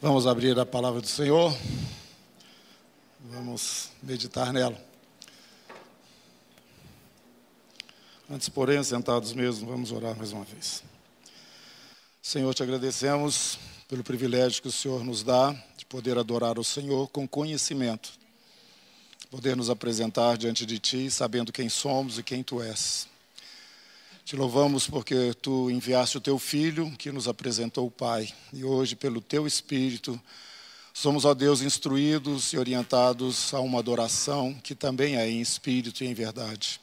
Vamos abrir a palavra do Senhor. Vamos meditar nela. Antes, porém, sentados mesmo, vamos orar mais uma vez. Senhor, te agradecemos pelo privilégio que o Senhor nos dá de poder adorar o Senhor com conhecimento, poder nos apresentar diante de Ti, sabendo quem somos e quem Tu és. Te louvamos porque Tu enviaste o Teu Filho, que nos apresentou o Pai, e hoje, pelo Teu Espírito, somos, ó Deus, instruídos e orientados a uma adoração que também é em espírito e em verdade.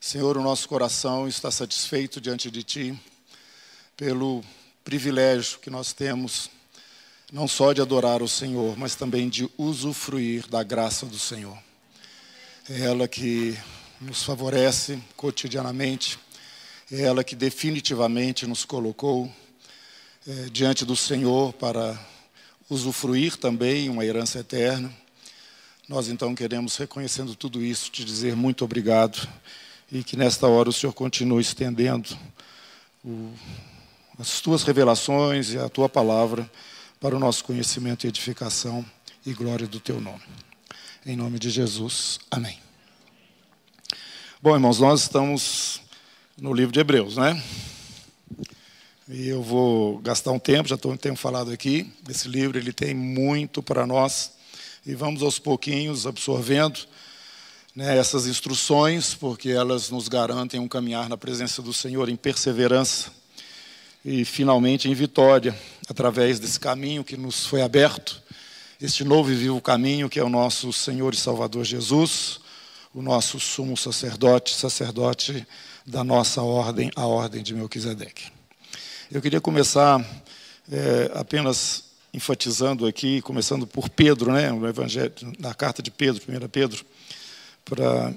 Senhor, o nosso coração está satisfeito diante de Ti pelo privilégio que nós temos, não só de adorar o Senhor, mas também de usufruir da graça do Senhor. É ela que nos favorece cotidianamente, é ela que definitivamente nos colocou é, diante do Senhor para usufruir também uma herança eterna. Nós então queremos, reconhecendo tudo isso, te dizer muito obrigado e que nesta hora o Senhor continue estendendo o, as tuas revelações e a tua palavra para o nosso conhecimento e edificação e glória do teu nome. Em nome de Jesus, amém. Bom, irmãos, nós estamos no livro de Hebreus, né? E eu vou gastar um tempo, já tenho falado aqui, esse livro ele tem muito para nós e vamos aos pouquinhos absorvendo né, essas instruções, porque elas nos garantem um caminhar na presença do Senhor em perseverança e finalmente em vitória, através desse caminho que nos foi aberto, este novo e vivo caminho que é o nosso Senhor e Salvador Jesus, o nosso sumo sacerdote, sacerdote da nossa ordem, a ordem de Melquisedeque. Eu queria começar é, apenas enfatizando aqui, começando por Pedro, né, no Evangelho, na carta de Pedro, 1 Pedro, para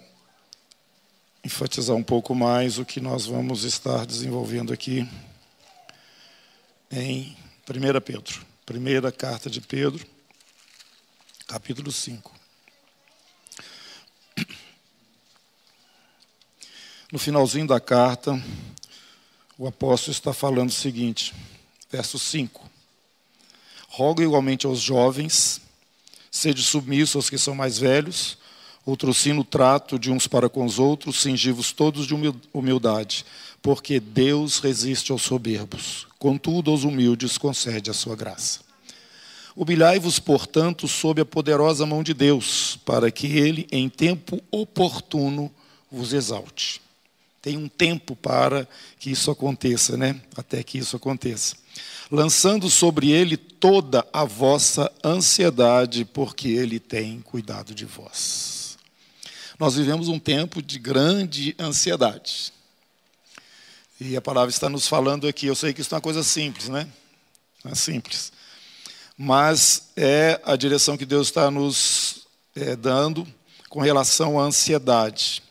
enfatizar um pouco mais o que nós vamos estar desenvolvendo aqui em 1 Pedro. Primeira carta de Pedro, capítulo 5. No finalzinho da carta, o apóstolo está falando o seguinte, verso 5. Rogo igualmente aos jovens, sede submissos aos que são mais velhos, outrocino o trato de uns para com os outros, cingivos todos de humildade, porque Deus resiste aos soberbos, contudo aos humildes concede a sua graça. Humilhai-vos, portanto, sob a poderosa mão de Deus, para que ele, em tempo oportuno, vos exalte. Tem um tempo para que isso aconteça, né? Até que isso aconteça. Lançando sobre ele toda a vossa ansiedade, porque ele tem cuidado de vós. Nós vivemos um tempo de grande ansiedade. E a palavra está nos falando aqui. Eu sei que isso é uma coisa simples, né? É simples. Mas é a direção que Deus está nos é, dando com relação à ansiedade.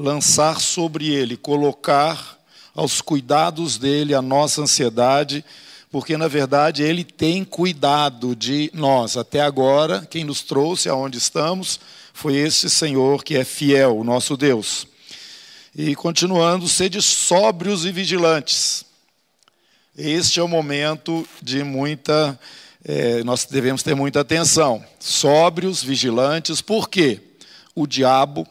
Lançar sobre Ele, colocar aos cuidados dele a nossa ansiedade, porque na verdade Ele tem cuidado de nós. Até agora, quem nos trouxe aonde estamos foi esse Senhor que é fiel, o nosso Deus. E continuando, sede sóbrios e vigilantes. Este é o momento de muita. É, nós devemos ter muita atenção. Sóbrios, vigilantes, por quê? O diabo,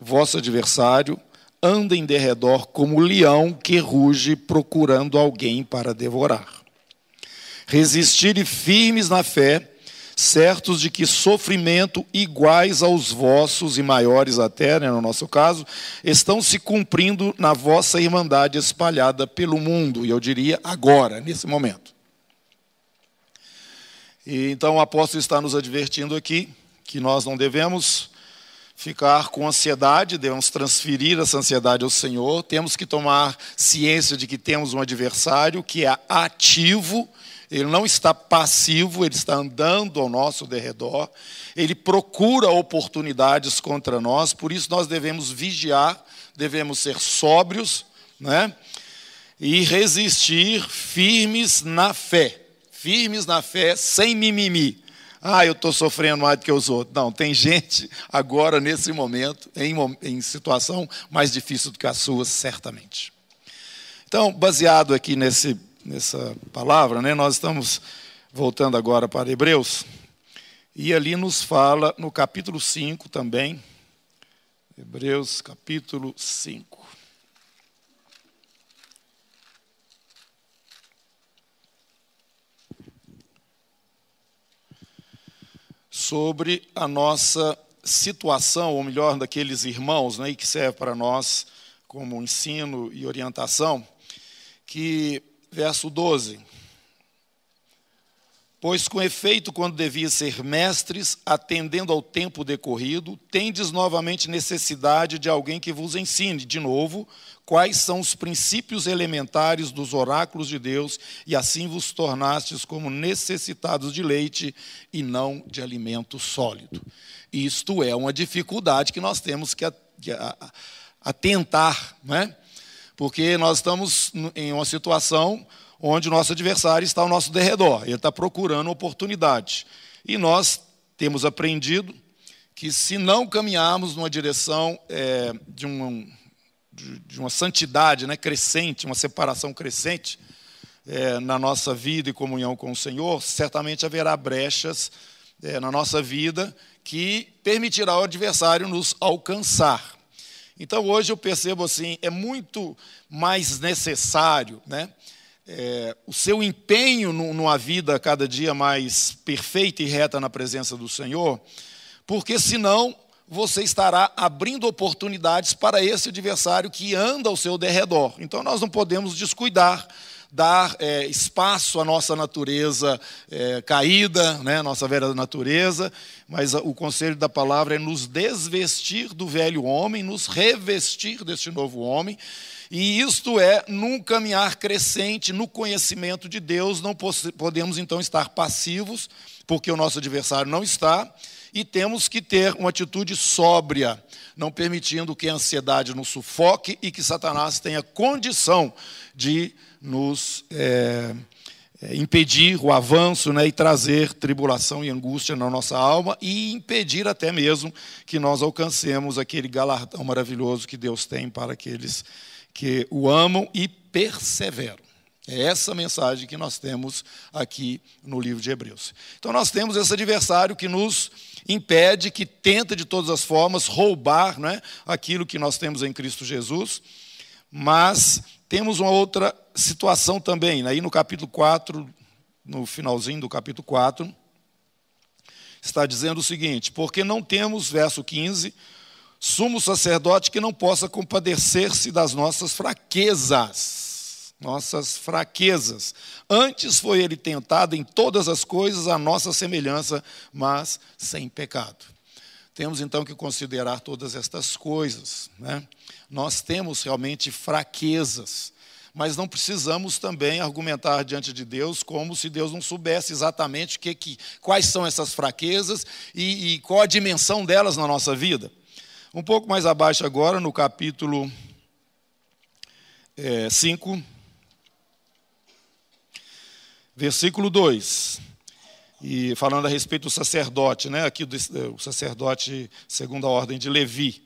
vosso adversário, anda em derredor como leão que ruge procurando alguém para devorar. Resistirem firmes na fé, certos de que sofrimento iguais aos vossos e maiores até, né, no nosso caso, estão se cumprindo na vossa irmandade espalhada pelo mundo, e eu diria agora, nesse momento. E, então o apóstolo está nos advertindo aqui que nós não devemos ficar com ansiedade, devemos transferir essa ansiedade ao Senhor, temos que tomar ciência de que temos um adversário que é ativo ele não está passivo, ele está andando ao nosso derredor, ele procura oportunidades contra nós, por isso nós devemos vigiar, devemos ser sóbrios, né? E resistir firmes na fé. Firmes na fé, sem mimimi. Ah, eu estou sofrendo mais do que os outros. Não, tem gente agora, nesse momento, em, em situação mais difícil do que a sua, certamente. Então, baseado aqui nesse nessa palavra, né, nós estamos voltando agora para Hebreus, e ali nos fala no capítulo 5 também, Hebreus capítulo 5. Sobre a nossa situação, ou melhor, daqueles irmãos, né, que serve para nós como ensino e orientação, que, verso 12, Pois com efeito, quando devia ser mestres, atendendo ao tempo decorrido, tendes novamente necessidade de alguém que vos ensine, de novo, quais são os princípios elementares dos oráculos de Deus, e assim vos tornastes como necessitados de leite e não de alimento sólido. Isto é uma dificuldade que nós temos que atentar, né? porque nós estamos em uma situação onde o nosso adversário está ao nosso derredor, ele está procurando oportunidade. E nós temos aprendido que se não caminharmos numa direção é, de, um, de, uma santidade né, crescente, uma separação crescente é, na nossa vida e comunhão com o Senhor, certamente haverá brechas é, na nossa vida que permitirá ao adversário nos alcançar. Então hoje eu percebo assim, é muito mais necessário, né? É, o seu empenho numa vida cada dia mais perfeita e reta na presença do Senhor, porque senão você estará abrindo oportunidades para esse adversário que anda ao seu derredor. Então nós não podemos descuidar, dar é, espaço à nossa natureza é, caída, né, nossa velha natureza, mas o conselho da palavra é nos desvestir do velho homem, nos revestir deste novo homem e isto é, num caminhar crescente no conhecimento de Deus, não podemos então estar passivos, porque o nosso adversário não está, e temos que ter uma atitude sóbria, não permitindo que a ansiedade nos sufoque e que Satanás tenha condição de nos é, é, impedir o avanço né, e trazer tribulação e angústia na nossa alma e impedir até mesmo que nós alcancemos aquele galardão maravilhoso que Deus tem para aqueles que o amam e perseveram. É essa mensagem que nós temos aqui no livro de Hebreus. Então, nós temos esse adversário que nos impede, que tenta de todas as formas roubar né, aquilo que nós temos em Cristo Jesus, mas temos uma outra situação também. Aí no capítulo 4, no finalzinho do capítulo 4, está dizendo o seguinte: Porque não temos, verso 15, sumo sacerdote que não possa compadecer-se das nossas fraquezas. Nossas fraquezas. Antes foi ele tentado em todas as coisas a nossa semelhança, mas sem pecado. Temos então que considerar todas estas coisas. Né? Nós temos realmente fraquezas, mas não precisamos também argumentar diante de Deus como se Deus não soubesse exatamente que, que, quais são essas fraquezas e, e qual a dimensão delas na nossa vida. Um pouco mais abaixo agora, no capítulo 5, é, versículo 2. E falando a respeito do sacerdote, né, aqui do, o sacerdote segundo a ordem de Levi.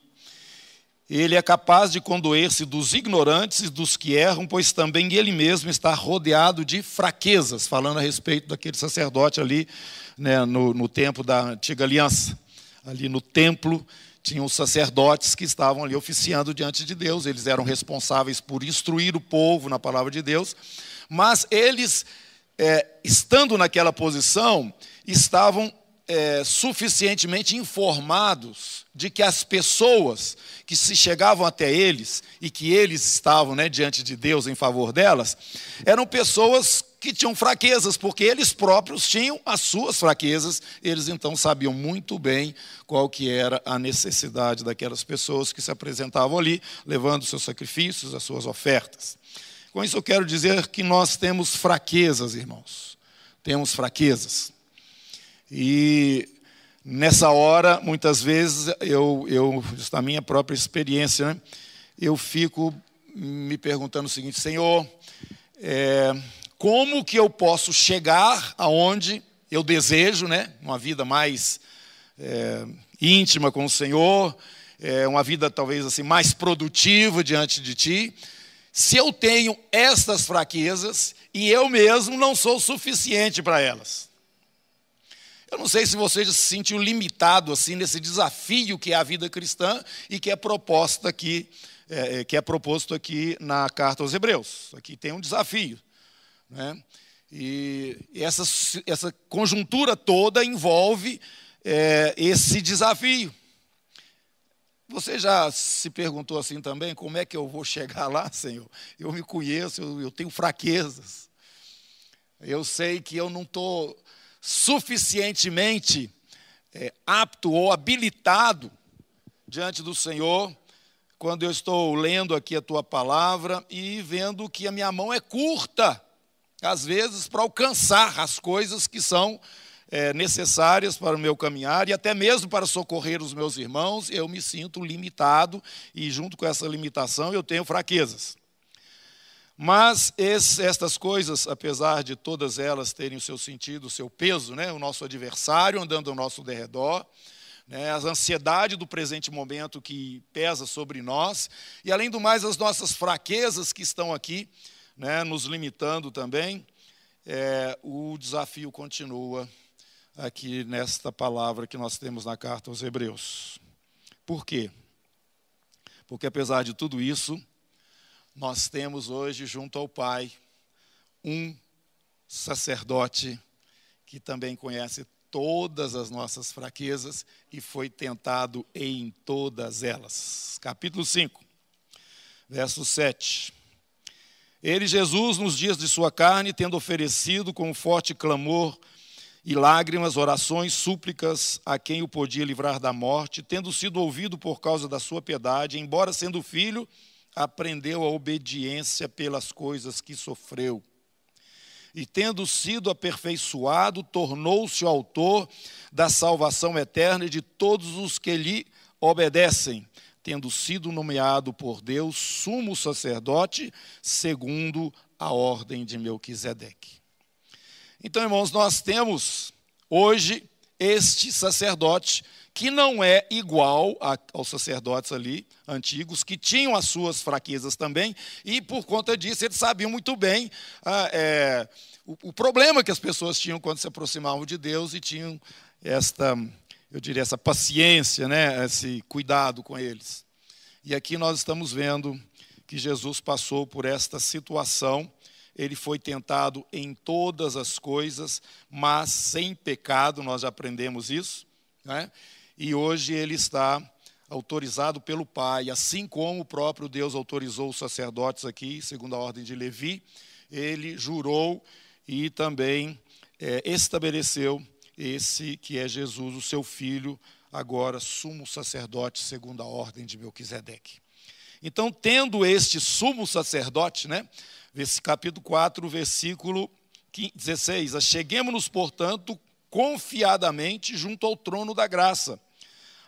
Ele é capaz de condoer-se dos ignorantes e dos que erram, pois também ele mesmo está rodeado de fraquezas, falando a respeito daquele sacerdote ali né, no, no tempo da antiga aliança, ali no templo tinham sacerdotes que estavam ali oficiando diante de Deus, eles eram responsáveis por instruir o povo na palavra de Deus, mas eles, é, estando naquela posição, estavam é, suficientemente informados de que as pessoas que se chegavam até eles e que eles estavam né, diante de Deus em favor delas, eram pessoas que tinham fraquezas, porque eles próprios tinham as suas fraquezas, eles então sabiam muito bem qual que era a necessidade daquelas pessoas que se apresentavam ali, levando seus sacrifícios, as suas ofertas. Com isso eu quero dizer que nós temos fraquezas, irmãos. Temos fraquezas. E nessa hora, muitas vezes, eu, eu na minha própria experiência, né, eu fico me perguntando o seguinte, Senhor, é, como que eu posso chegar aonde eu desejo, né? Uma vida mais é, íntima com o Senhor, é, uma vida talvez assim mais produtiva diante de Ti. Se eu tenho estas fraquezas e eu mesmo não sou suficiente para elas. Eu não sei se você já se sentiu limitado assim nesse desafio que é a vida cristã e que é proposta aqui, é, é que é proposto aqui na carta aos Hebreus. Aqui tem um desafio, né? E essa, essa conjuntura toda envolve é, esse desafio. Você já se perguntou assim também, como é que eu vou chegar lá, Senhor? Eu me conheço, eu, eu tenho fraquezas. Eu sei que eu não estou suficientemente é, apto ou habilitado diante do Senhor quando eu estou lendo aqui a tua palavra e vendo que a minha mão é curta, às vezes, para alcançar as coisas que são é, necessárias para o meu caminhar e até mesmo para socorrer os meus irmãos, eu me sinto limitado e, junto com essa limitação, eu tenho fraquezas. Mas estas coisas, apesar de todas elas terem o seu sentido, o seu peso, né? o nosso adversário andando ao nosso derredor, né? a ansiedade do presente momento que pesa sobre nós, e além do mais, as nossas fraquezas que estão aqui, né? nos limitando também, é, o desafio continua aqui nesta palavra que nós temos na carta aos Hebreus. Por quê? Porque apesar de tudo isso, nós temos hoje junto ao Pai um sacerdote que também conhece todas as nossas fraquezas e foi tentado em todas elas. Capítulo 5, verso 7. Ele, Jesus, nos dias de sua carne, tendo oferecido com forte clamor e lágrimas, orações, súplicas a quem o podia livrar da morte, tendo sido ouvido por causa da sua piedade, embora sendo filho, aprendeu a obediência pelas coisas que sofreu. E tendo sido aperfeiçoado, tornou-se o autor da salvação eterna de todos os que lhe obedecem, tendo sido nomeado por Deus sumo sacerdote, segundo a ordem de Melquisedeque. Então, irmãos, nós temos hoje este sacerdote que não é igual a, aos sacerdotes ali antigos, que tinham as suas fraquezas também, e por conta disso eles sabiam muito bem ah, é, o, o, problema que as pessoas tinham quando se aproximavam de Deus e tinham esta, eu diria, essa paciência, né, esse cuidado com eles. E aqui nós estamos vendo que Jesus passou por esta situação ele foi tentado em todas as coisas, mas sem pecado, nós já aprendemos isso. Né? E hoje ele está autorizado pelo Pai, assim como o próprio Deus autorizou os sacerdotes aqui, segundo a ordem de Levi, ele jurou e também é, estabeleceu esse que é Jesus, o seu filho, agora sumo sacerdote, segundo a ordem de Melquisedeque. Então, tendo este sumo sacerdote, né, capítulo 4, versículo 16, acheguemos-nos, portanto, confiadamente junto ao trono da graça,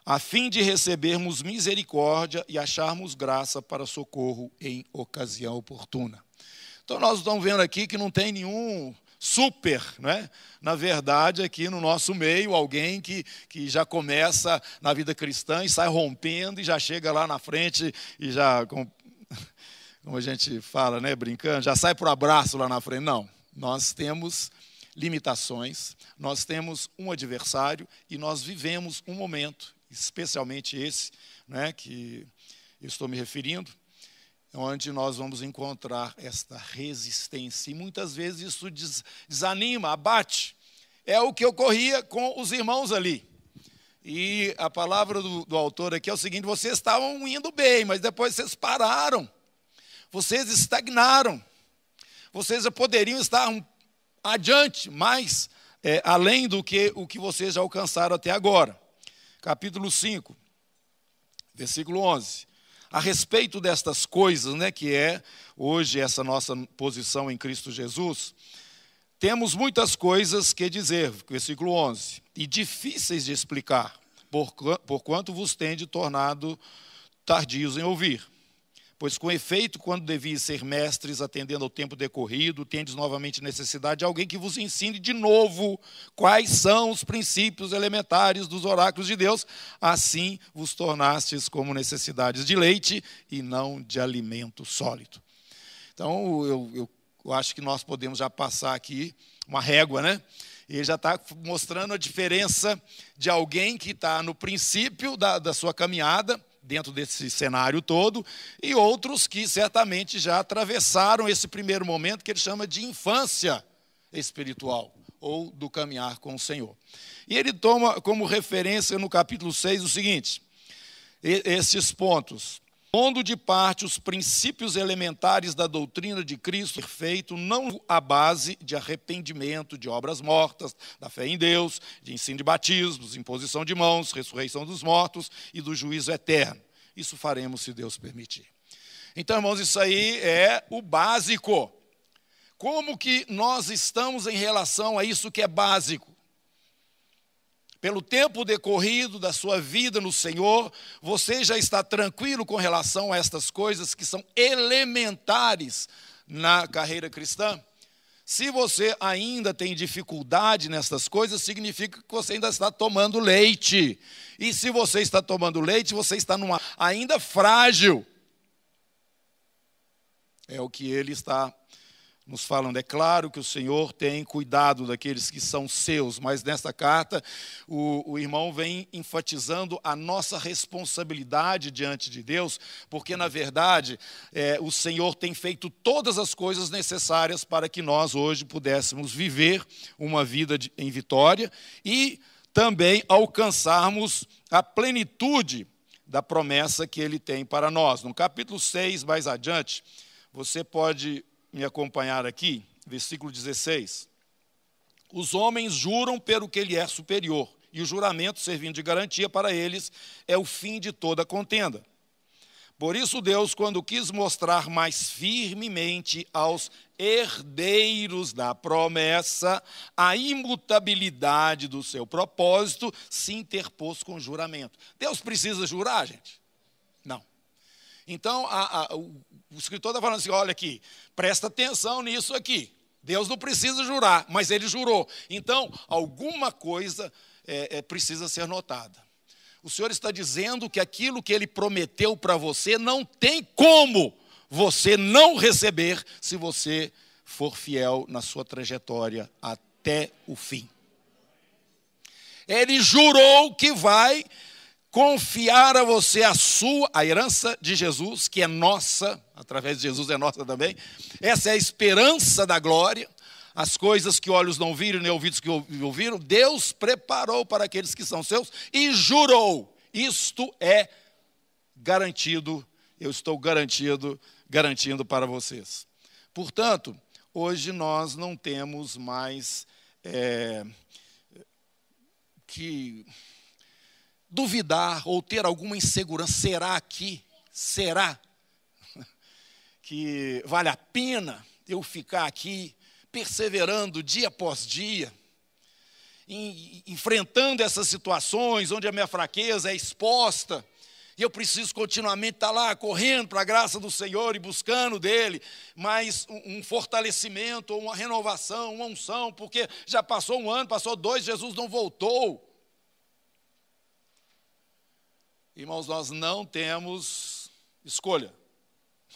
a fim de recebermos misericórdia e acharmos graça para socorro em ocasião oportuna. Então nós estamos vendo aqui que não tem nenhum super, né? na verdade, aqui no nosso meio, alguém que, que já começa na vida cristã e sai rompendo e já chega lá na frente e já, como, como a gente fala, né, brincando, já sai para o abraço lá na frente. Não, nós temos limitações, nós temos um adversário e nós vivemos um momento, especialmente esse, né, que eu estou me referindo, onde nós vamos encontrar esta resistência. E muitas vezes isso desanima, abate. É o que ocorria com os irmãos ali. E a palavra do, do autor aqui é o seguinte: vocês estavam indo bem, mas depois vocês pararam, vocês estagnaram, vocês poderiam estar um adiante, mais é, além do que o que vocês já alcançaram até agora. Capítulo 5, versículo 11. A respeito destas coisas, né, que é hoje essa nossa posição em Cristo Jesus, temos muitas coisas que dizer, versículo 11, e difíceis de explicar, porquanto vos tende tornado tardios em ouvir. Pois, com efeito, quando deviam ser mestres, atendendo ao tempo decorrido, tendes novamente necessidade de alguém que vos ensine de novo quais são os princípios elementares dos oráculos de Deus. Assim vos tornastes como necessidades de leite e não de alimento sólido. Então, eu, eu eu acho que nós podemos já passar aqui uma régua, né? Ele já está mostrando a diferença de alguém que está no princípio da, da sua caminhada, dentro desse cenário todo, e outros que certamente já atravessaram esse primeiro momento que ele chama de infância espiritual, ou do caminhar com o Senhor. E ele toma como referência no capítulo 6 o seguinte: esses pontos pondo de parte os princípios elementares da doutrina de Cristo perfeito, não a base de arrependimento, de obras mortas, da fé em Deus, de ensino de batismos, imposição de mãos, ressurreição dos mortos e do juízo eterno. Isso faremos se Deus permitir. Então, irmãos, isso aí é o básico. Como que nós estamos em relação a isso que é básico? Pelo tempo decorrido da sua vida no Senhor, você já está tranquilo com relação a estas coisas que são elementares na carreira cristã? Se você ainda tem dificuldade nessas coisas, significa que você ainda está tomando leite. E se você está tomando leite, você está numa ainda frágil. É o que ele está nos falando. É claro que o Senhor tem cuidado daqueles que são seus, mas nesta carta o, o, irmão vem enfatizando a nossa responsabilidade diante de Deus, porque na verdade é, o Senhor tem feito todas as coisas necessárias para que nós hoje pudéssemos viver uma vida de, em vitória e também alcançarmos a plenitude da promessa que ele tem para nós. No capítulo 6, mais adiante, você pode me acompanhar aqui, versículo 16. Os homens juram pelo que lhe é superior, e o juramento, servindo de garantia para eles, é o fim de toda contenda. Por isso, Deus, quando quis mostrar mais firmemente aos herdeiros da promessa a imutabilidade do seu propósito, se interpôs com juramento. Deus precisa jurar, gente? Então, a, a, o, o escritor está falando assim: olha aqui, presta atenção nisso aqui. Deus não precisa jurar, mas ele jurou. Então, alguma coisa é, é, precisa ser notada. O Senhor está dizendo que aquilo que ele prometeu para você não tem como você não receber se você for fiel na sua trajetória até o fim. Ele jurou que vai confiar a você a sua, a herança de Jesus, que é nossa, através de Jesus é nossa também. Essa é a esperança da glória. As coisas que olhos não viram, nem ouvidos que ouviram, Deus preparou para aqueles que são seus e jurou. Isto é garantido, eu estou garantido, garantindo para vocês. Portanto, hoje nós não temos mais é, que duvidar ou ter alguma insegurança, será que, será que vale a pena eu ficar aqui perseverando dia após dia, em, enfrentando essas situações onde a minha fraqueza é exposta, e eu preciso continuamente estar lá correndo para a graça do Senhor e buscando dele, mais um, um fortalecimento, uma renovação, uma unção, porque já passou um ano, passou dois, Jesus não voltou. Irmãos, nós não temos escolha.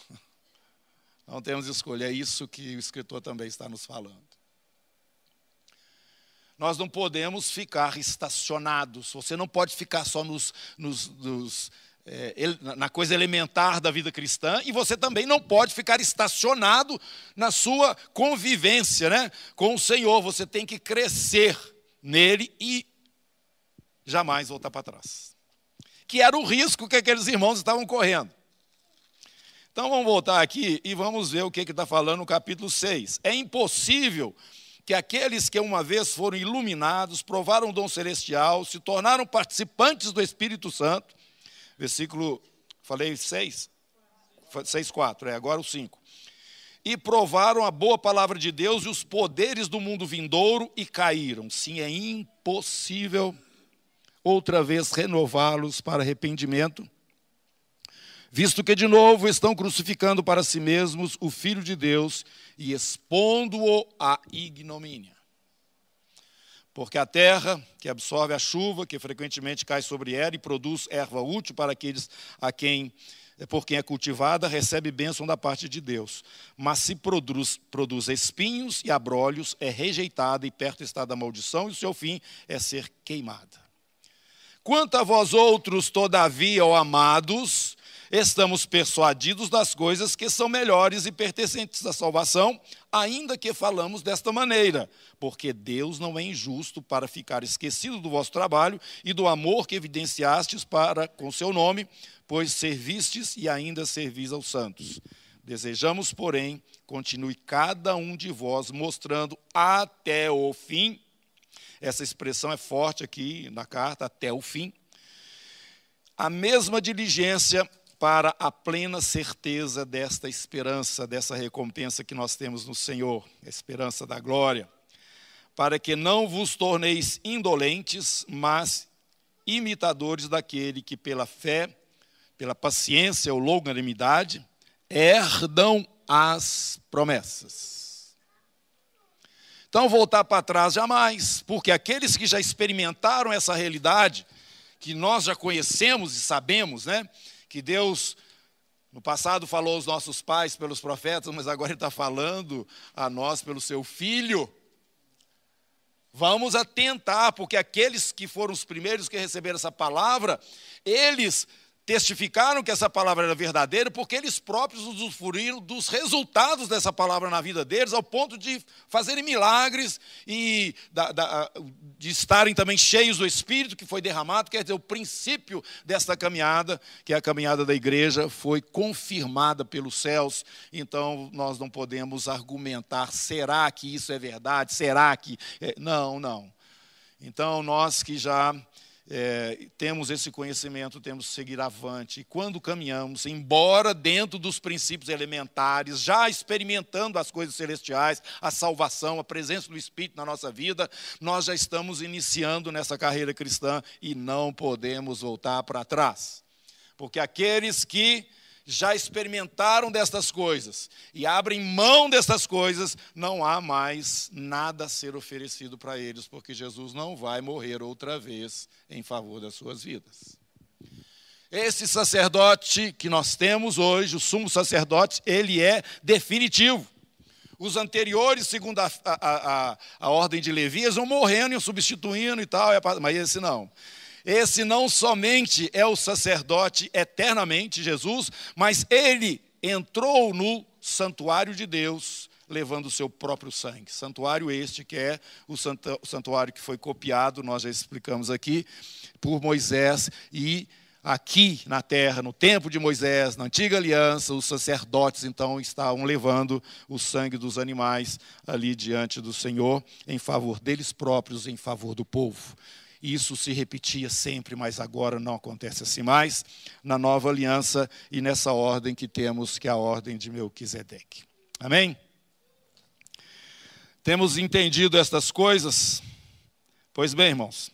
Não temos escolha, é isso que o escritor também está nos falando. Nós não podemos ficar estacionados, você não pode ficar só nos, nos, nos é, na coisa elementar da vida cristã, e você também não pode ficar estacionado na sua convivência né, com o Senhor. Você tem que crescer nele e jamais voltar para trás que era o risco que aqueles irmãos estavam correndo. Então vamos voltar aqui e vamos ver o que está falando no capítulo 6. É impossível que aqueles que uma vez foram iluminados, provaram o dom celestial, se tornaram participantes do Espírito Santo, versículo, falei 6? 6, 4, é agora o 5. E provaram a boa palavra de Deus e os poderes do mundo vindouro e caíram. Sim, é impossível outra vez renová-los para arrependimento, visto que de novo estão crucificando para si mesmos o Filho de Deus e expondo-o à ignomínia. Porque a terra, que absorve a chuva, que frequentemente cai sobre ela e produz erva útil para aqueles a quem por quem é cultivada, recebe bênção da parte de Deus. Mas se produz, produz espinhos e abrolhos, é rejeitada e perto está da maldição, e o seu fim é ser queimada. Quanto a vós outros, todavia, ó amados, estamos persuadidos das coisas que são melhores e pertencentes à salvação, ainda que falamos desta maneira, porque Deus não é injusto para ficar esquecido do vosso trabalho e do amor que evidenciastes para com seu nome, pois servistes e ainda servis aos santos. Desejamos, porém, continue cada um de vós mostrando até o fim. Essa expressão é forte aqui na carta, até o fim. A mesma diligência para a plena certeza desta esperança, dessa recompensa que nós temos no Senhor, a esperança da glória, para que não vos torneis indolentes, mas imitadores daquele que pela fé, pela paciência ou longanimidade, herdam as promessas. Então, voltar para trás jamais, porque aqueles que já experimentaram essa realidade, que nós já conhecemos e sabemos, né? que Deus no passado falou aos nossos pais pelos profetas, mas agora Ele está falando a nós pelo seu Filho. Vamos atentar, porque aqueles que foram os primeiros que receberam essa palavra, eles testificaram que essa palavra era verdadeira, porque eles próprios usufruíram dos resultados dessa palavra na vida deles, ao ponto de fazerem milagres e da, da, de estarem também cheios do Espírito que foi derramado. Quer dizer, o princípio desta caminhada, que é a caminhada da igreja, foi confirmada pelos céus. Então, nós não podemos argumentar: será que isso é verdade? Será que. É? Não, não. Então, nós que já é, temos esse conhecimento, temos que seguir avante. E quando caminhamos, embora dentro dos princípios elementares, já experimentando as coisas celestiais, a salvação, a presença do Espírito na nossa vida, nós já estamos iniciando nessa carreira cristã e não podemos voltar para trás. Porque aqueles que já experimentaram destas coisas e abrem mão destas coisas, não há mais nada a ser oferecido para eles, porque Jesus não vai morrer outra vez em favor das suas vidas. Esse sacerdote que nós temos hoje, o sumo sacerdote, ele é definitivo. Os anteriores, segundo a, a, a, a ordem de Levias, vão morrendo e substituindo e tal, mas esse não. Esse não somente é o sacerdote eternamente, Jesus, mas ele entrou no santuário de Deus, levando o seu próprio sangue. Santuário este que é o santuário que foi copiado, nós já explicamos aqui, por Moisés e aqui na terra, no tempo de Moisés, na antiga aliança, os sacerdotes então estavam levando o sangue dos animais ali diante do Senhor, em favor deles próprios, em favor do povo. Isso se repetia sempre, mas agora não acontece assim mais, na nova aliança e nessa ordem que temos, que é a ordem de Melquisedeque. Amém? Temos entendido estas coisas? Pois bem, irmãos,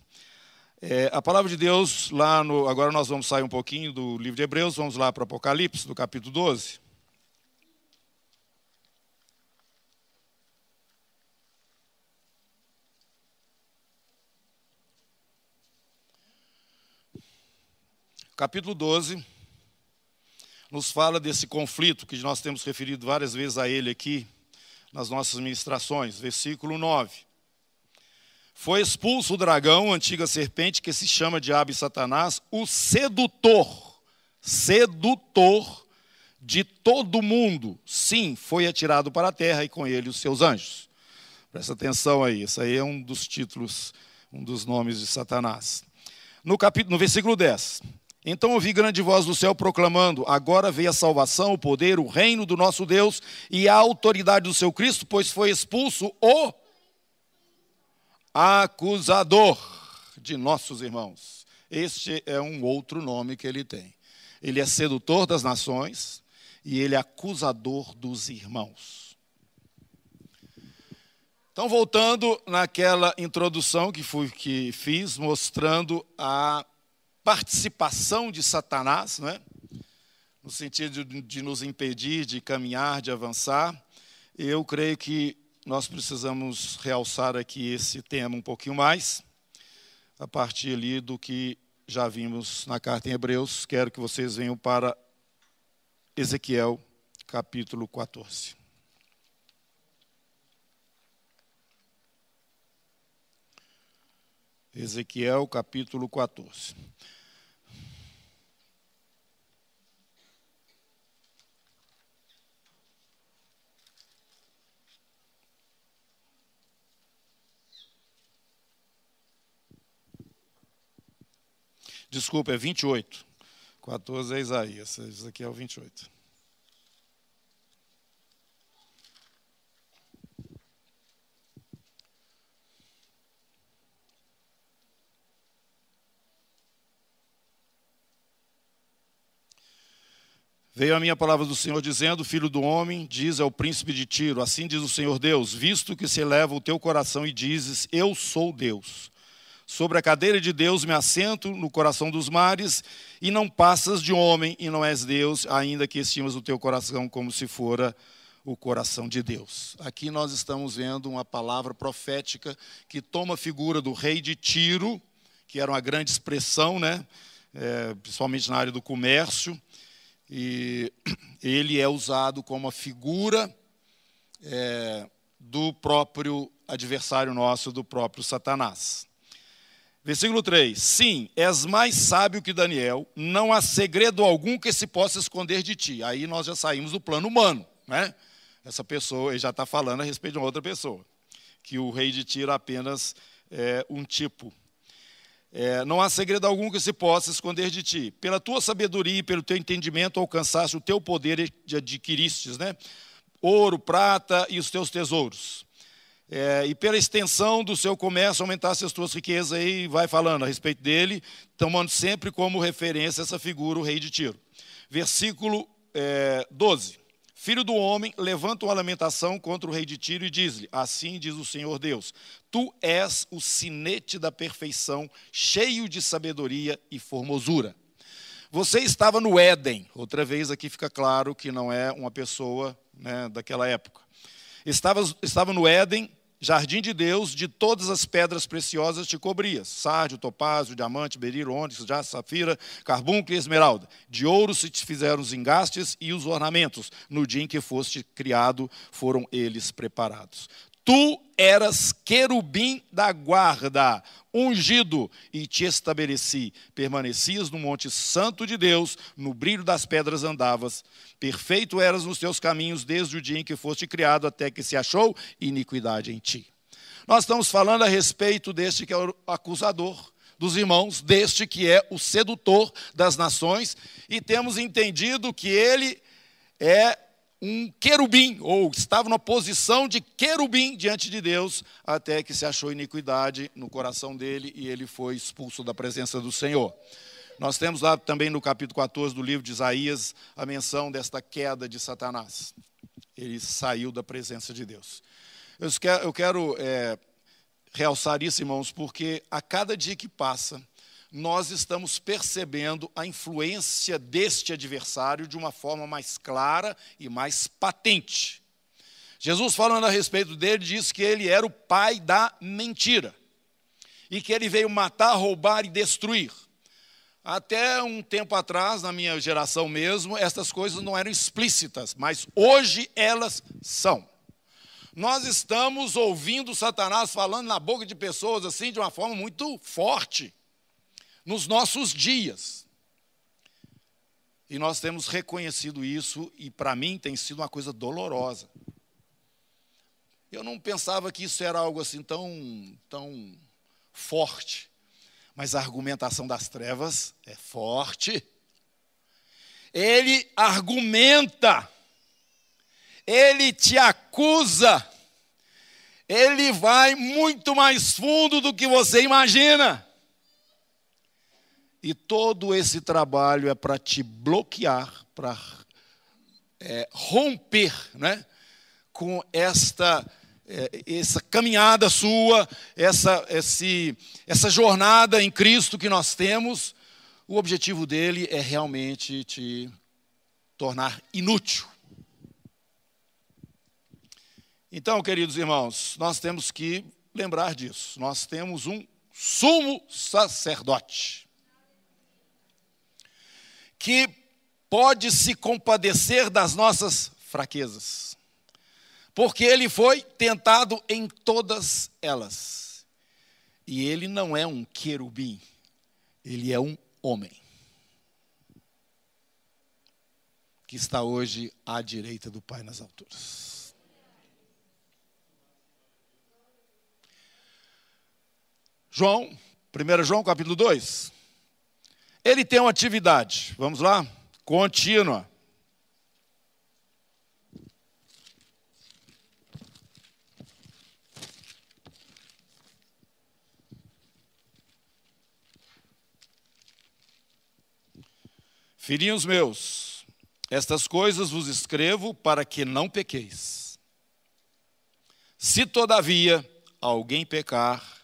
é, a palavra de Deus, lá no. Agora nós vamos sair um pouquinho do livro de Hebreus, vamos lá para Apocalipse, do capítulo 12. Capítulo 12 nos fala desse conflito que nós temos referido várias vezes a ele aqui nas nossas ministrações. Versículo 9. Foi expulso o dragão, antiga serpente, que se chama Diabo e Satanás, o sedutor, sedutor de todo mundo. Sim, foi atirado para a terra e com ele os seus anjos. Presta atenção aí, isso aí é um dos títulos, um dos nomes de Satanás. No, capítulo, no versículo 10. Então ouvi grande voz do céu proclamando: Agora veio a salvação, o poder, o reino do nosso Deus e a autoridade do seu Cristo, pois foi expulso o acusador de nossos irmãos. Este é um outro nome que ele tem. Ele é sedutor das nações e ele é acusador dos irmãos. Então, voltando naquela introdução que, fui, que fiz, mostrando a participação de Satanás, não é? no sentido de, de nos impedir de caminhar, de avançar, eu creio que nós precisamos realçar aqui esse tema um pouquinho mais, a partir ali do que já vimos na carta em Hebreus. Quero que vocês venham para Ezequiel, capítulo 14. Ezequiel, capítulo 14. Desculpa, é 28. 14 é Isaías, isso aqui é o 28. Veio a minha palavra do Senhor dizendo: Filho do homem, diz ao príncipe de Tiro: Assim diz o Senhor Deus: Visto que se eleva o teu coração e dizes: Eu sou Deus. Sobre a cadeira de Deus me assento no coração dos mares, e não passas de homem e não és Deus, ainda que estimas o teu coração como se fora o coração de Deus. Aqui nós estamos vendo uma palavra profética que toma a figura do rei de Tiro, que era uma grande expressão, né? É, principalmente na área do comércio e ele é usado como a figura é, do próprio adversário nosso, do próprio Satanás. Versículo 3: Sim, és mais sábio que Daniel, não há segredo algum que se possa esconder de ti. Aí nós já saímos do plano humano, né? Essa pessoa, já está falando a respeito de uma outra pessoa, que o rei de Tiro apenas é um tipo é, não há segredo algum que se possa esconder de ti. Pela tua sabedoria e pelo teu entendimento alcançaste o teu poder e adquiristes, né? Ouro, prata e os teus tesouros. É, e pela extensão do seu comércio aumentaste as tuas riquezas aí vai falando a respeito dele, tomando sempre como referência essa figura, o rei de Tiro. Versículo é, 12. Filho do homem, levanta uma lamentação contra o rei de Tiro e diz-lhe: Assim diz o Senhor Deus: Tu és o sinete da perfeição, cheio de sabedoria e formosura. Você estava no Éden. Outra vez aqui fica claro que não é uma pessoa né, daquela época. Estava, estava no Éden jardim de Deus, de todas as pedras preciosas te cobrias: sárdio, topázio, diamante, berilo, ônix, jaspe, safira, carbúnculo e esmeralda. De ouro se te fizeram os engastes e os ornamentos. No dia em que foste criado, foram eles preparados. Tu eras querubim da guarda, ungido, e te estabeleci. Permanecias no monte santo de Deus, no brilho das pedras andavas. Perfeito eras nos teus caminhos desde o dia em que foste criado, até que se achou iniquidade em ti. Nós estamos falando a respeito deste que é o acusador dos irmãos, deste que é o sedutor das nações, e temos entendido que ele é um querubim, ou estava numa posição de querubim diante de Deus, até que se achou iniquidade no coração dele e ele foi expulso da presença do Senhor. Nós temos lá também no capítulo 14 do livro de Isaías a menção desta queda de Satanás. Ele saiu da presença de Deus. Eu quero, eu quero é, realçar isso, irmãos, porque a cada dia que passa, nós estamos percebendo a influência deste adversário de uma forma mais clara e mais patente. Jesus, falando a respeito dele, diz que ele era o pai da mentira e que ele veio matar, roubar e destruir. Até um tempo atrás, na minha geração mesmo, essas coisas não eram explícitas, mas hoje elas são. Nós estamos ouvindo Satanás falando na boca de pessoas assim de uma forma muito forte nos nossos dias. E nós temos reconhecido isso, e para mim tem sido uma coisa dolorosa. Eu não pensava que isso era algo assim tão, tão forte, mas a argumentação das trevas é forte. Ele argumenta, ele te acusa, ele vai muito mais fundo do que você imagina. E todo esse trabalho é para te bloquear, para é, romper né, com esta é, essa caminhada sua, essa, esse, essa jornada em Cristo que nós temos. O objetivo dele é realmente te tornar inútil. Então, queridos irmãos, nós temos que lembrar disso. Nós temos um sumo sacerdote que pode se compadecer das nossas fraquezas, porque ele foi tentado em todas elas. E ele não é um querubim, ele é um homem. Que está hoje à direita do Pai nas alturas. João, 1 João capítulo 2. Ele tem uma atividade, vamos lá? Contínua. Filhinhos meus, estas coisas vos escrevo para que não pequeis. Se todavia alguém pecar,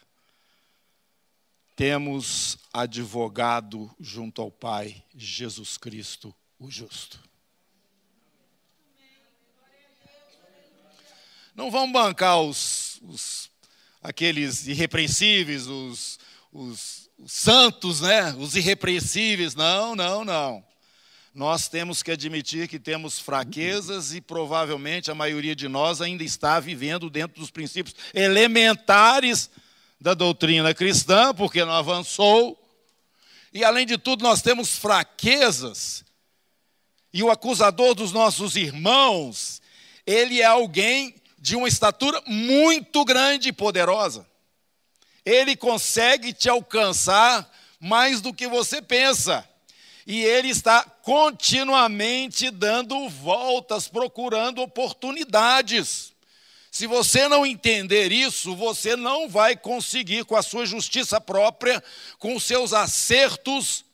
temos advogado junto ao Pai, Jesus Cristo, o justo. Não vão bancar os, os aqueles irrepreensíveis, os, os, os santos, né? Os irrepreensíveis. Não, não, não nós temos que admitir que temos fraquezas e provavelmente a maioria de nós ainda está vivendo dentro dos princípios elementares da doutrina cristã, porque não avançou. E além de tudo, nós temos fraquezas. E o acusador dos nossos irmãos, ele é alguém de uma estatura muito grande e poderosa. Ele consegue te alcançar mais do que você pensa e ele está continuamente dando voltas, procurando oportunidades. Se você não entender isso, você não vai conseguir, com a sua justiça própria, com os seus acertos,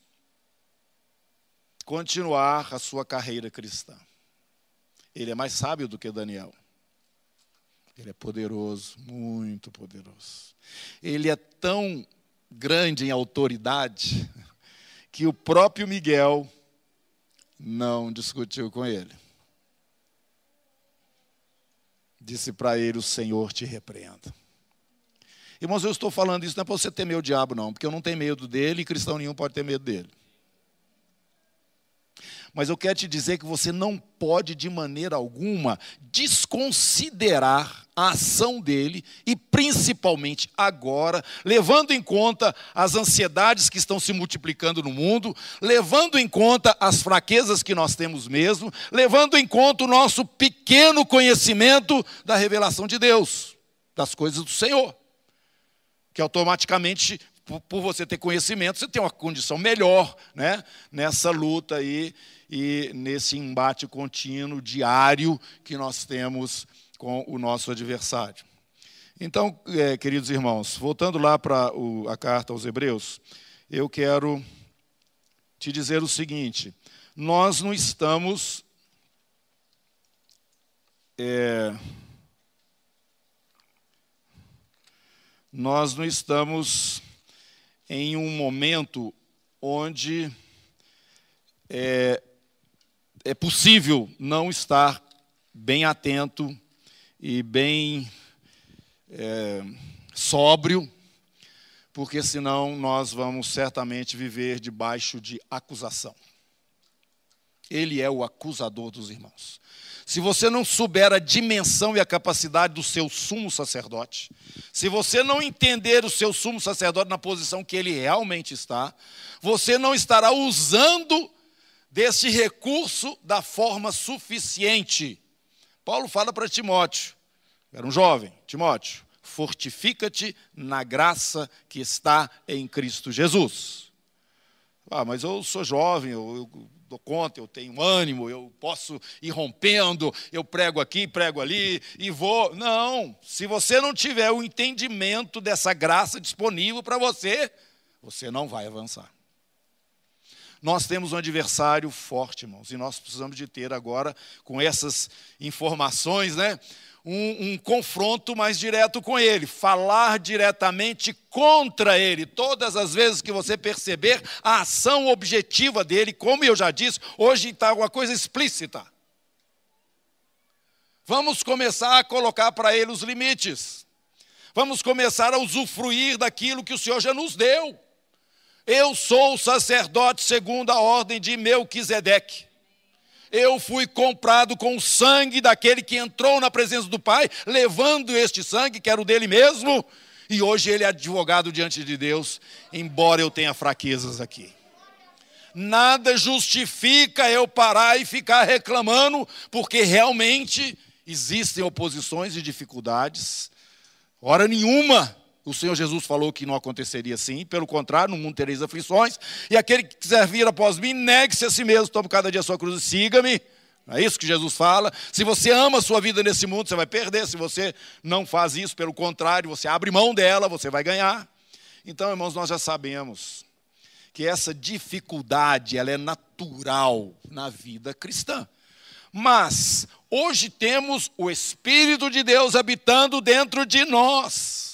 continuar a sua carreira cristã. Ele é mais sábio do que Daniel. Ele é poderoso, muito poderoso. Ele é tão grande em autoridade que o próprio Miguel não discutiu com ele. Disse para ele: O Senhor te repreenda. Irmãos, eu estou falando isso não é para você temer o diabo, não, porque eu não tenho medo dele e cristão nenhum pode ter medo dele. Mas eu quero te dizer que você não pode, de maneira alguma, desconsiderar a ação dele e, principalmente agora, levando em conta as ansiedades que estão se multiplicando no mundo, levando em conta as fraquezas que nós temos mesmo, levando em conta o nosso pequeno conhecimento da revelação de Deus, das coisas do Senhor. Que automaticamente por, você ter conhecimento, você tem uma condição melhor né, nessa luta aí e nesse embate contínuo, diário, que nós temos com o nosso adversário. Então, é, queridos irmãos, voltando lá para a carta aos Hebreus, eu quero te dizer o seguinte: nós não estamos. É, nós não estamos em um momento onde é, é possível não estar bem atento e bem é, sóbrio, porque senão nós vamos certamente viver debaixo de acusação. Ele é o acusador dos irmãos. Se você não souber a dimensão e a capacidade do seu sumo sacerdote, se você não entender o seu sumo sacerdote na posição que ele realmente está, você não estará usando desse recurso da forma suficiente. Paulo fala para Timóteo, era um jovem, Timóteo, fortifica-te na graça que está em Cristo Jesus. Ah, mas eu sou jovem, eu, eu dou conta, eu tenho ânimo, eu posso ir rompendo, eu prego aqui, prego ali e vou. Não, se você não tiver o entendimento dessa graça disponível para você, você não vai avançar. Nós temos um adversário forte, irmãos, e nós precisamos de ter agora, com essas informações, né, um, um, confronto mais direto com ele, falar diretamente contra ele. Todas as vezes que você perceber a ação objetiva dele, como eu já disse, hoje está uma coisa explícita. Vamos começar a colocar para ele os limites. Vamos começar a usufruir daquilo que o Senhor já nos deu. Eu sou o sacerdote segundo a ordem de Melquisedeque. Eu fui comprado com o sangue daquele que entrou na presença do Pai, levando este sangue, que era o dele mesmo, e hoje ele é advogado diante de Deus, embora eu tenha fraquezas aqui. Nada justifica eu parar e ficar reclamando, porque realmente existem oposições e dificuldades. Hora nenhuma o Senhor Jesus falou que não aconteceria assim, pelo contrário, no mundo tereis aflições, e aquele que quiser vir após mim, negue-se a si mesmo, tome cada dia a sua cruz e siga-me. É isso que Jesus fala. Se você ama a sua vida nesse mundo, você vai perder. Se você não faz isso, pelo contrário, você abre mão dela, você vai ganhar. Então, irmãos, nós já sabemos que essa dificuldade ela é natural na vida cristã. Mas hoje temos o Espírito de Deus habitando dentro de nós.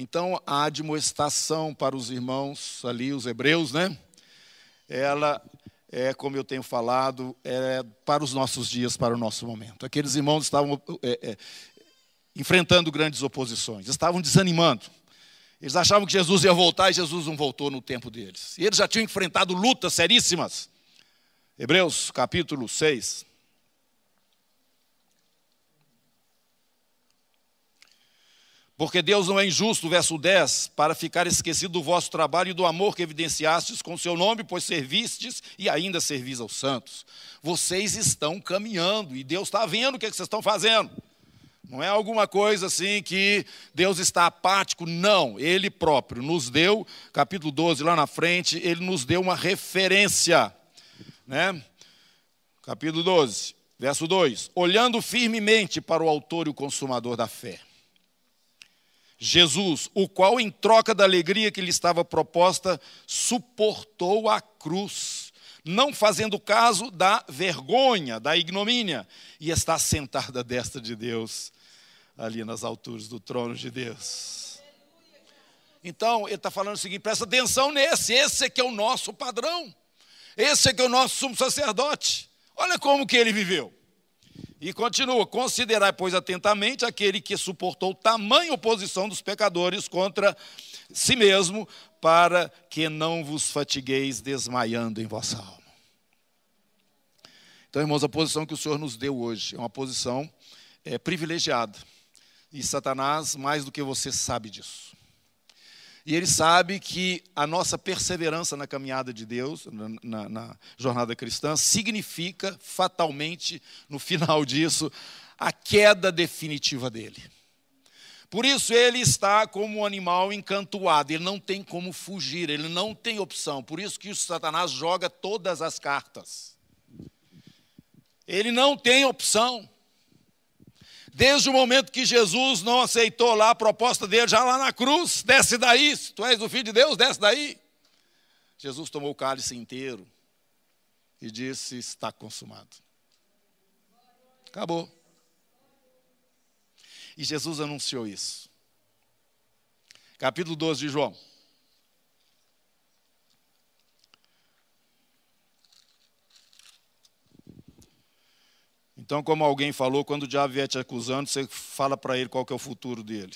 Então a admoestação para os irmãos ali, os hebreus, né? Ela é, como eu tenho falado, é para os nossos dias, para o nosso momento. Aqueles irmãos estavam é, é, enfrentando grandes oposições, estavam desanimando. Eles achavam que Jesus ia voltar e Jesus não voltou no tempo deles. E eles já tinham enfrentado lutas seríssimas. Hebreus capítulo 6. Porque Deus não é injusto, verso 10, para ficar esquecido do vosso trabalho e do amor que evidenciastes com o seu nome, pois servistes e ainda servis aos santos. Vocês estão caminhando e Deus está vendo o que, é que vocês estão fazendo. Não é alguma coisa assim que Deus está apático, não. Ele próprio nos deu, capítulo 12 lá na frente, ele nos deu uma referência. Né? Capítulo 12, verso 2: Olhando firmemente para o Autor e o Consumador da fé Jesus, o qual, em troca da alegria que lhe estava proposta, suportou a cruz, não fazendo caso da vergonha, da ignomínia, e está sentada à destra de Deus, ali nas alturas do trono de Deus. Então, ele está falando o seguinte: presta atenção nesse, esse é que é o nosso padrão, esse é que é o nosso sumo sacerdote. Olha como que ele viveu. E continua: considerai, pois, atentamente aquele que suportou tamanha oposição dos pecadores contra si mesmo, para que não vos fatigueis desmaiando em vossa alma. Então, irmãos, a posição que o Senhor nos deu hoje é uma posição é, privilegiada. E Satanás, mais do que você, sabe disso. E ele sabe que a nossa perseverança na caminhada de Deus, na, na, na, jornada cristã, significa fatalmente, no final disso, a queda definitiva dele. Por isso ele está como um animal encantoado, ele não tem como fugir, ele não tem opção. Por isso que o Satanás joga todas as cartas. Ele não tem opção. Desde o momento que Jesus não aceitou lá a proposta dele, já lá na cruz, desce daí, se tu és o filho de Deus, desce daí. Jesus tomou o cálice inteiro e disse: Está consumado. Acabou. E Jesus anunciou isso. Capítulo 12 de João. Então, como alguém falou, quando o diabo vier te acusando, você fala para ele qual que é o futuro dele.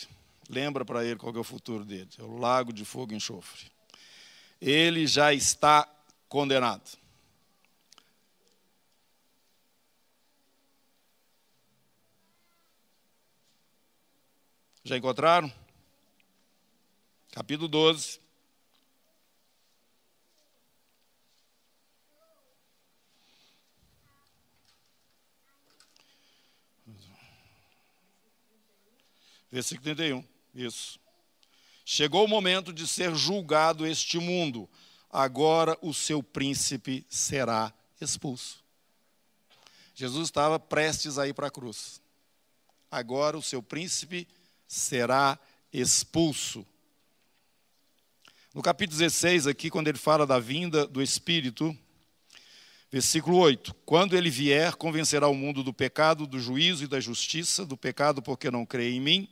Lembra para ele qual que é o futuro dele. É o lago de fogo e enxofre. Ele já está condenado. Já encontraram? Capítulo 12. Versículo 31. Isso. Chegou o momento de ser julgado este mundo. Agora o seu príncipe será expulso. Jesus estava prestes a ir para a cruz. Agora o seu príncipe será expulso. No capítulo 16, aqui, quando ele fala da vinda do Espírito, Versículo 8: Quando ele vier, convencerá o mundo do pecado, do juízo e da justiça, do pecado porque não crê em mim,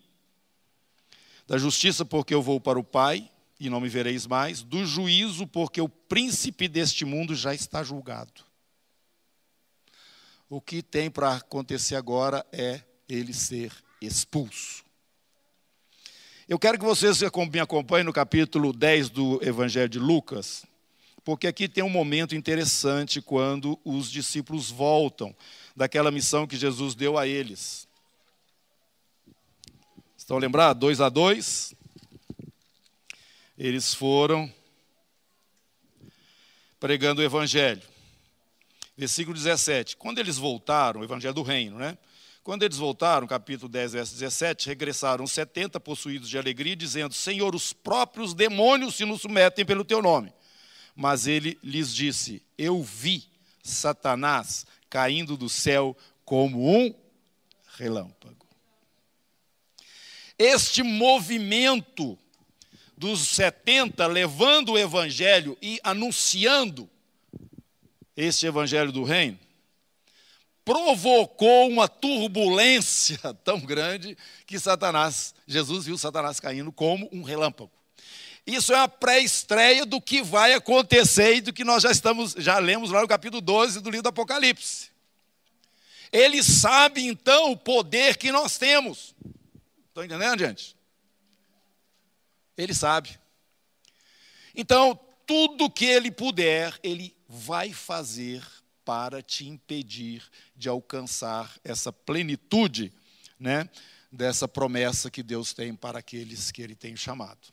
da justiça, porque eu vou para o Pai e não me vereis mais, do juízo, porque o príncipe deste mundo já está julgado. O que tem para acontecer agora é ele ser expulso. Eu quero que vocês me acompanhem no capítulo 10 do Evangelho de Lucas, porque aqui tem um momento interessante quando os discípulos voltam daquela missão que Jesus deu a eles. Estão lembrados? Dois a dois. Eles foram pregando o evangelho. Versículo 17. Quando eles voltaram, o evangelho do reino, né? Quando eles voltaram, capítulo 10, verso 17, regressaram 70 possuídos de alegria, dizendo: Senhor, os próprios demônios se nos submetem pelo teu nome. Mas ele lhes disse: Eu vi Satanás caindo do céu como um relâmpago. Este movimento dos 70 levando o evangelho e anunciando este evangelho do reino provocou uma turbulência tão grande que Satanás, Jesus viu Satanás caindo como um relâmpago. Isso é a pré-estreia do que vai acontecer e do que nós já estamos, já lemos lá no capítulo 12 do livro do Apocalipse. Ele sabe então o poder que nós temos. Estão entendendo, gente? Ele sabe. Então, tudo que ele puder, ele vai fazer para te impedir de alcançar essa plenitude, né, dessa promessa que Deus tem para aqueles que ele tem chamado.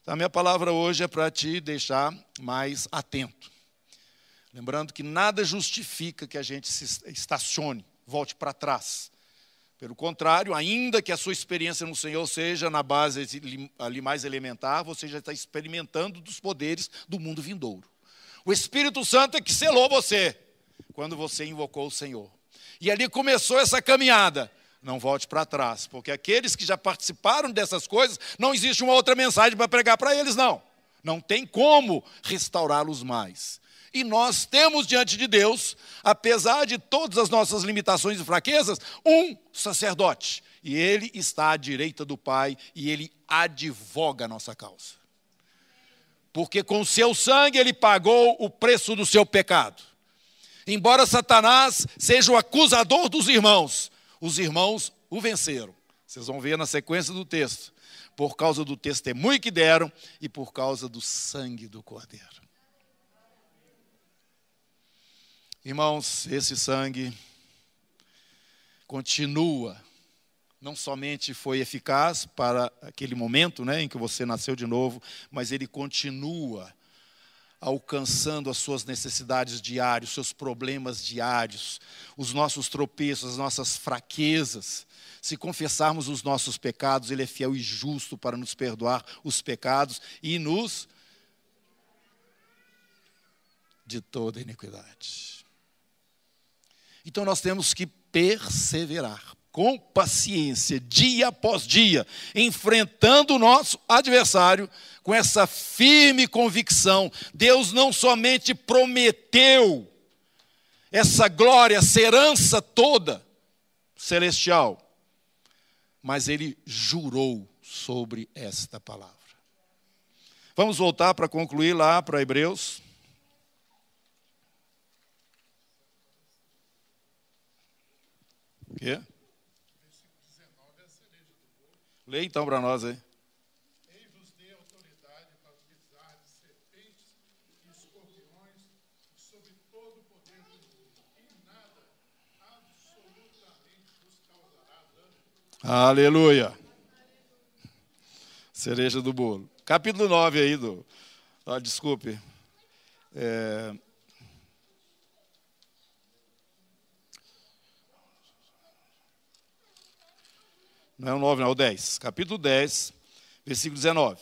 Então, a minha palavra hoje é para te deixar mais atento. Lembrando que nada justifica que a gente se estacione, volte para trás. Pelo contrário, ainda que a sua experiência no Senhor seja na base ali mais elementar, você já está experimentando dos poderes do mundo vindouro. O Espírito Santo é que selou você quando você invocou o Senhor. E ali começou essa caminhada. Não volte para trás, porque aqueles que já participaram dessas coisas, não existe uma outra mensagem para pregar para eles, não. Não tem como restaurá-los mais. E nós temos diante de Deus, apesar de todas as nossas limitações e fraquezas, um sacerdote. E ele está à direita do Pai e ele advoga a nossa causa. Porque com seu sangue ele pagou o preço do seu pecado. Embora Satanás seja o acusador dos irmãos, os irmãos o venceram. Vocês vão ver na sequência do texto. Por causa do testemunho que deram e por causa do sangue do Cordeiro. Irmãos, esse sangue continua, não somente foi eficaz para aquele momento né, em que você nasceu de novo, mas ele continua alcançando as suas necessidades diárias, seus problemas diários, os nossos tropeços, as nossas fraquezas. Se confessarmos os nossos pecados, Ele é fiel e justo para nos perdoar os pecados e nos de toda iniquidade. Então nós temos que perseverar com paciência, dia após dia, enfrentando o nosso adversário com essa firme convicção. Deus não somente prometeu essa glória, essa herança toda celestial, mas ele jurou sobre esta palavra. Vamos voltar para concluir lá para Hebreus quê? Leia então para nós aí. Ei-vos dê autoridade para pisar de serpentes e escorpiões sobre todo o poder do mundo, e nada absolutamente vos causará dano. Aleluia. Cereja do bolo. Capítulo 9 aí do. Ah, desculpe. É, Não é o 9, não, é o 10. Capítulo 10, versículo 19.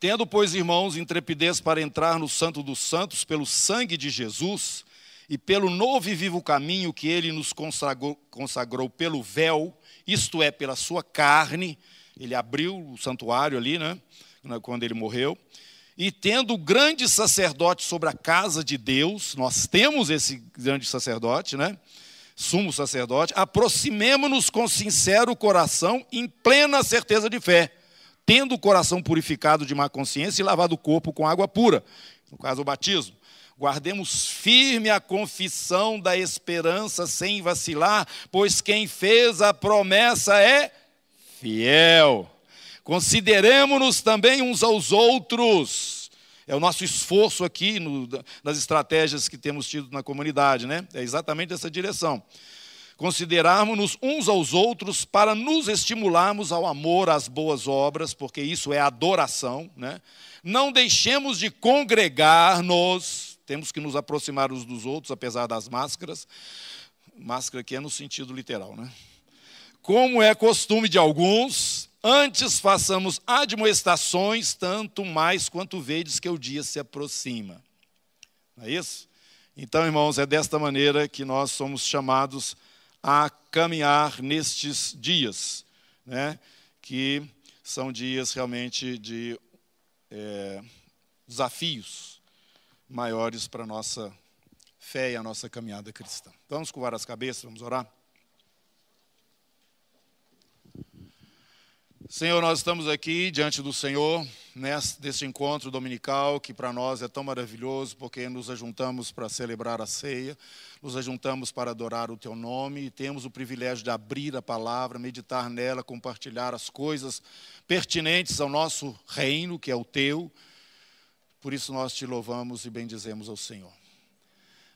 Tendo, pois, irmãos, intrepidez para entrar no Santo dos Santos pelo sangue de Jesus e pelo novo e vivo caminho que ele nos consagrou, consagrou pelo véu, isto é, pela sua carne, ele abriu o santuário ali, né, quando ele morreu, e tendo grande sacerdote sobre a casa de Deus, nós temos esse grande sacerdote, né? Sumo sacerdote, aproximemo-nos com sincero coração, em plena certeza de fé, tendo o coração purificado de má consciência e lavado o corpo com água pura, no caso o batismo. Guardemos firme a confissão da esperança sem vacilar, pois quem fez a promessa é fiel. Consideremos-nos também uns aos outros. É o nosso esforço aqui no, nas estratégias que temos tido na comunidade, né? É exatamente essa direção. Considerarmos-nos uns aos outros para nos estimularmos ao amor, às boas obras, porque isso é adoração, né? Não deixemos de congregar-nos, temos que nos aproximar uns dos outros, apesar das máscaras. Máscara aqui é no sentido literal, né? Como é costume de alguns, antes façamos admoestações, tanto mais quanto vedes que o dia se aproxima. Não é isso? Então, irmãos, é desta maneira que nós somos chamados a caminhar nestes dias, né? que são dias realmente de é, desafios maiores para a nossa fé e a nossa caminhada cristã. Vamos curvar as cabeças, vamos orar? Senhor, nós estamos aqui diante do Senhor, nesse encontro dominical que para nós é tão maravilhoso, porque nos ajuntamos para celebrar a ceia, nos ajuntamos para adorar o Teu nome e temos o privilégio de abrir a palavra, meditar nela, compartilhar as coisas pertinentes ao nosso reino, que é o Teu. Por isso nós te louvamos e bendizemos ao Senhor.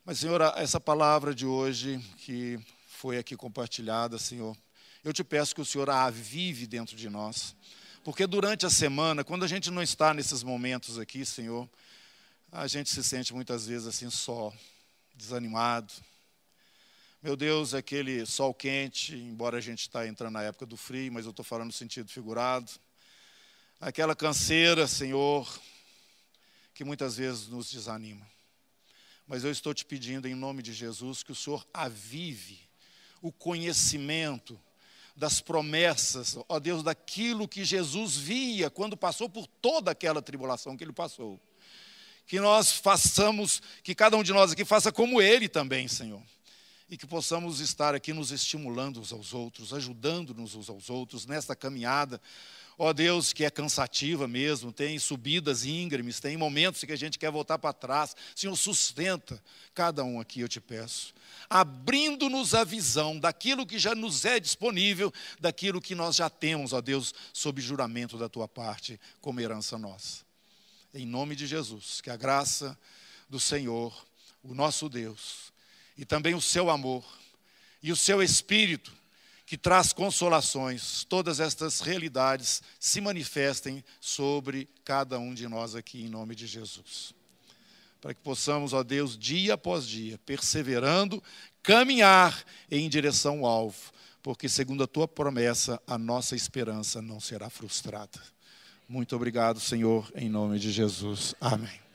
Mas, Senhor, essa palavra de hoje que foi aqui compartilhada, Senhor, eu te peço que o Senhor a avive dentro de nós. Porque durante a semana, quando a gente não está nesses momentos aqui, Senhor, a gente se sente muitas vezes assim só, desanimado. Meu Deus, aquele sol quente, embora a gente está entrando na época do frio, mas eu estou falando no sentido figurado. Aquela canseira, Senhor, que muitas vezes nos desanima. Mas eu estou te pedindo, em nome de Jesus, que o Senhor avive o conhecimento das promessas, ó Deus, daquilo que Jesus via quando passou por toda aquela tribulação que ele passou. Que nós façamos, que cada um de nós aqui faça como ele também, Senhor. E que possamos estar aqui nos estimulando uns aos outros, ajudando-nos uns aos outros nesta caminhada ó Deus, que é cansativa mesmo, tem subidas íngremes, tem momentos que a gente quer voltar para trás. Senhor, sustenta cada um aqui, eu te peço. Abrindo-nos a visão daquilo que já nos é disponível, daquilo que nós já temos, ó Deus, sob juramento da tua parte, como herança nossa. Em nome de Jesus, que a graça do Senhor, o nosso Deus, e também o seu amor, e o seu Espírito, que traz consolações, todas estas realidades se manifestem sobre cada um de nós aqui, em nome de Jesus. Para que possamos, ó Deus, dia após dia, perseverando, caminhar em direção ao alvo, porque, segundo a tua promessa, a nossa esperança não será frustrada. Muito obrigado, Senhor, em nome de Jesus. Amém.